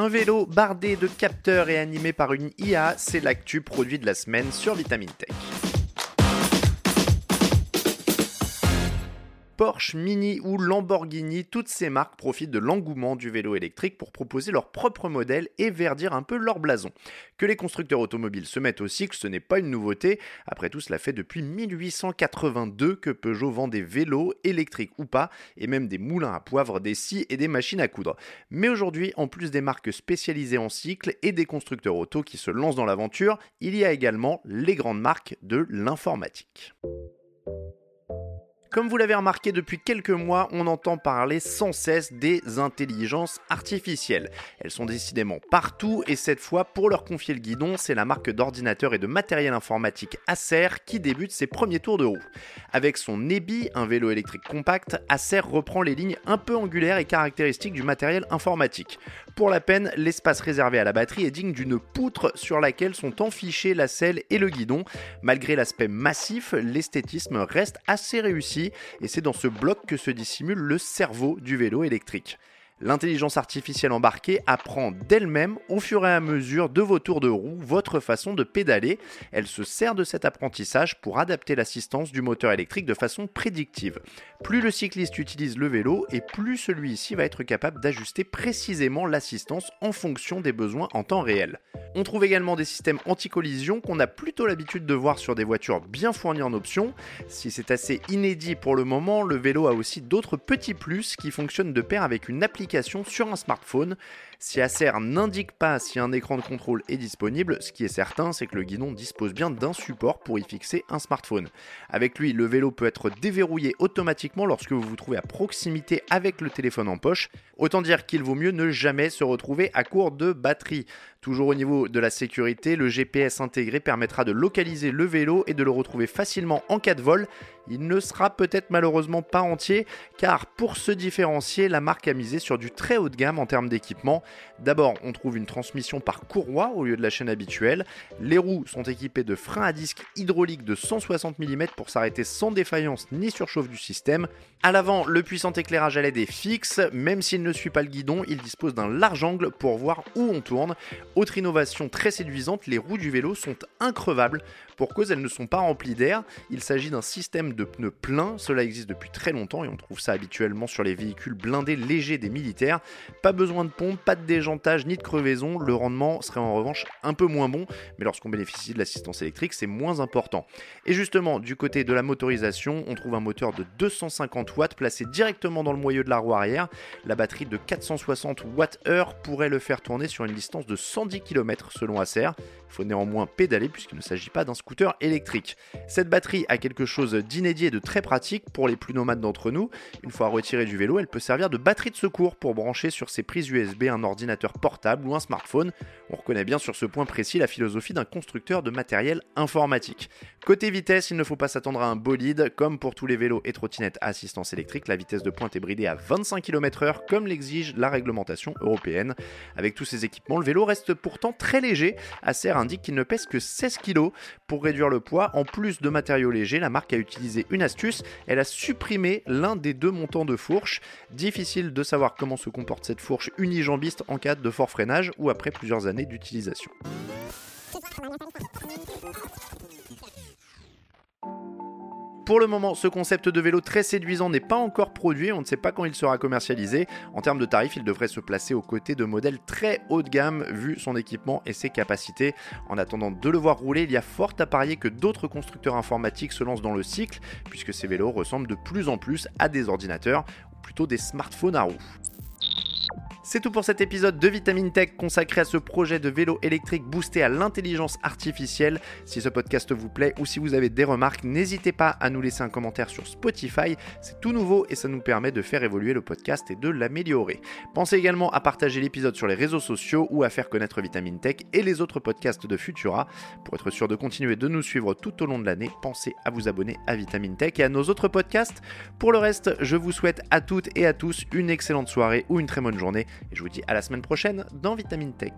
Un vélo bardé de capteurs et animé par une IA, c'est l'actu produit de la semaine sur Vitamine Tech. Porsche, Mini ou Lamborghini, toutes ces marques profitent de l'engouement du vélo électrique pour proposer leur propre modèle et verdir un peu leur blason. Que les constructeurs automobiles se mettent au cycle, ce n'est pas une nouveauté. Après tout, cela fait depuis 1882 que Peugeot vend des vélos, électriques ou pas, et même des moulins à poivre, des scies et des machines à coudre. Mais aujourd'hui, en plus des marques spécialisées en cycle et des constructeurs auto qui se lancent dans l'aventure, il y a également les grandes marques de l'informatique. Comme vous l'avez remarqué depuis quelques mois, on entend parler sans cesse des intelligences artificielles. Elles sont décidément partout et cette fois, pour leur confier le guidon, c'est la marque d'ordinateurs et de matériel informatique Acer qui débute ses premiers tours de roue. Avec son Nebi, un vélo électrique compact, Acer reprend les lignes un peu angulaires et caractéristiques du matériel informatique. Pour la peine, l'espace réservé à la batterie est digne d'une poutre sur laquelle sont enfichés la selle et le guidon. Malgré l'aspect massif, l'esthétisme reste assez réussi et c'est dans ce bloc que se dissimule le cerveau du vélo électrique. L'intelligence artificielle embarquée apprend d'elle-même au fur et à mesure de vos tours de roue votre façon de pédaler. Elle se sert de cet apprentissage pour adapter l'assistance du moteur électrique de façon prédictive. Plus le cycliste utilise le vélo et plus celui-ci va être capable d'ajuster précisément l'assistance en fonction des besoins en temps réel. On trouve également des systèmes anti-collision qu'on a plutôt l'habitude de voir sur des voitures bien fournies en options. Si c'est assez inédit pour le moment, le vélo a aussi d'autres petits plus qui fonctionnent de pair avec une application sur un smartphone. Si Acer n'indique pas si un écran de contrôle est disponible, ce qui est certain, c'est que le guidon dispose bien d'un support pour y fixer un smartphone. Avec lui, le vélo peut être déverrouillé automatiquement lorsque vous vous trouvez à proximité avec le téléphone en poche. Autant dire qu'il vaut mieux ne jamais se retrouver à court de batterie. Toujours au niveau de la sécurité, le GPS intégré permettra de localiser le vélo et de le retrouver facilement en cas de vol. Il ne sera peut-être malheureusement pas entier car pour se différencier, la marque a misé sur du très haut de gamme en termes d'équipement. D'abord, on trouve une transmission par courroie au lieu de la chaîne habituelle. Les roues sont équipées de freins à disque hydrauliques de 160 mm pour s'arrêter sans défaillance ni surchauffe du système. À l'avant, le puissant éclairage à LED est fixe, même s'il ne suit pas le guidon, il dispose d'un large angle pour voir où on tourne. Autre innovation très séduisante, les roues du vélo sont increvables. Pour cause, elles ne sont pas remplies d'air. Il s'agit d'un système de pneus pleins. Cela existe depuis très longtemps et on trouve ça habituellement sur les véhicules blindés légers des militaires. Pas besoin de pompe, pas de déjantage ni de crevaison. Le rendement serait en revanche un peu moins bon, mais lorsqu'on bénéficie de l'assistance électrique, c'est moins important. Et justement, du côté de la motorisation, on trouve un moteur de 250 watts placé directement dans le moyeu de la roue arrière. La batterie de 460 Wh pourrait le faire tourner sur une distance de 110 km selon Acer. Il faut néanmoins pédaler puisqu'il ne s'agit pas d'un scooter électrique. Cette batterie a quelque chose d'inédit et de très pratique pour les plus nomades d'entre nous. Une fois retirée du vélo, elle peut servir de batterie de secours pour brancher sur ses prises USB un ordinateur portable ou un smartphone. On reconnaît bien sur ce point précis la philosophie d'un constructeur de matériel informatique. Côté vitesse, il ne faut pas s'attendre à un bolide. Comme pour tous les vélos et trottinettes à assistance électrique, la vitesse de pointe est bridée à 25 km/h comme l'exige la réglementation européenne. Avec tous ces équipements, le vélo reste pourtant très léger. Acer indique qu'il ne pèse que 16 kg. Pour réduire le poids, en plus de matériaux légers, la marque a utilisé une astuce. Elle a supprimé l'un des deux montants de fourche. Difficile de savoir comment se comporte cette fourche unijambiste en cas de fort freinage ou après plusieurs années d'utilisation. Pour le moment, ce concept de vélo très séduisant n'est pas encore produit, on ne sait pas quand il sera commercialisé. En termes de tarifs, il devrait se placer aux côtés de modèles très haut de gamme vu son équipement et ses capacités. En attendant de le voir rouler, il y a fort à parier que d'autres constructeurs informatiques se lancent dans le cycle, puisque ces vélos ressemblent de plus en plus à des ordinateurs, ou plutôt des smartphones à roues. C'est tout pour cet épisode de Vitamine Tech consacré à ce projet de vélo électrique boosté à l'intelligence artificielle. Si ce podcast vous plaît ou si vous avez des remarques, n'hésitez pas à nous laisser un commentaire sur Spotify. C'est tout nouveau et ça nous permet de faire évoluer le podcast et de l'améliorer. Pensez également à partager l'épisode sur les réseaux sociaux ou à faire connaître Vitamine Tech et les autres podcasts de Futura. Pour être sûr de continuer de nous suivre tout au long de l'année, pensez à vous abonner à Vitamine Tech et à nos autres podcasts. Pour le reste, je vous souhaite à toutes et à tous une excellente soirée ou une très bonne journée et je vous dis à la semaine prochaine dans Vitamine Tech.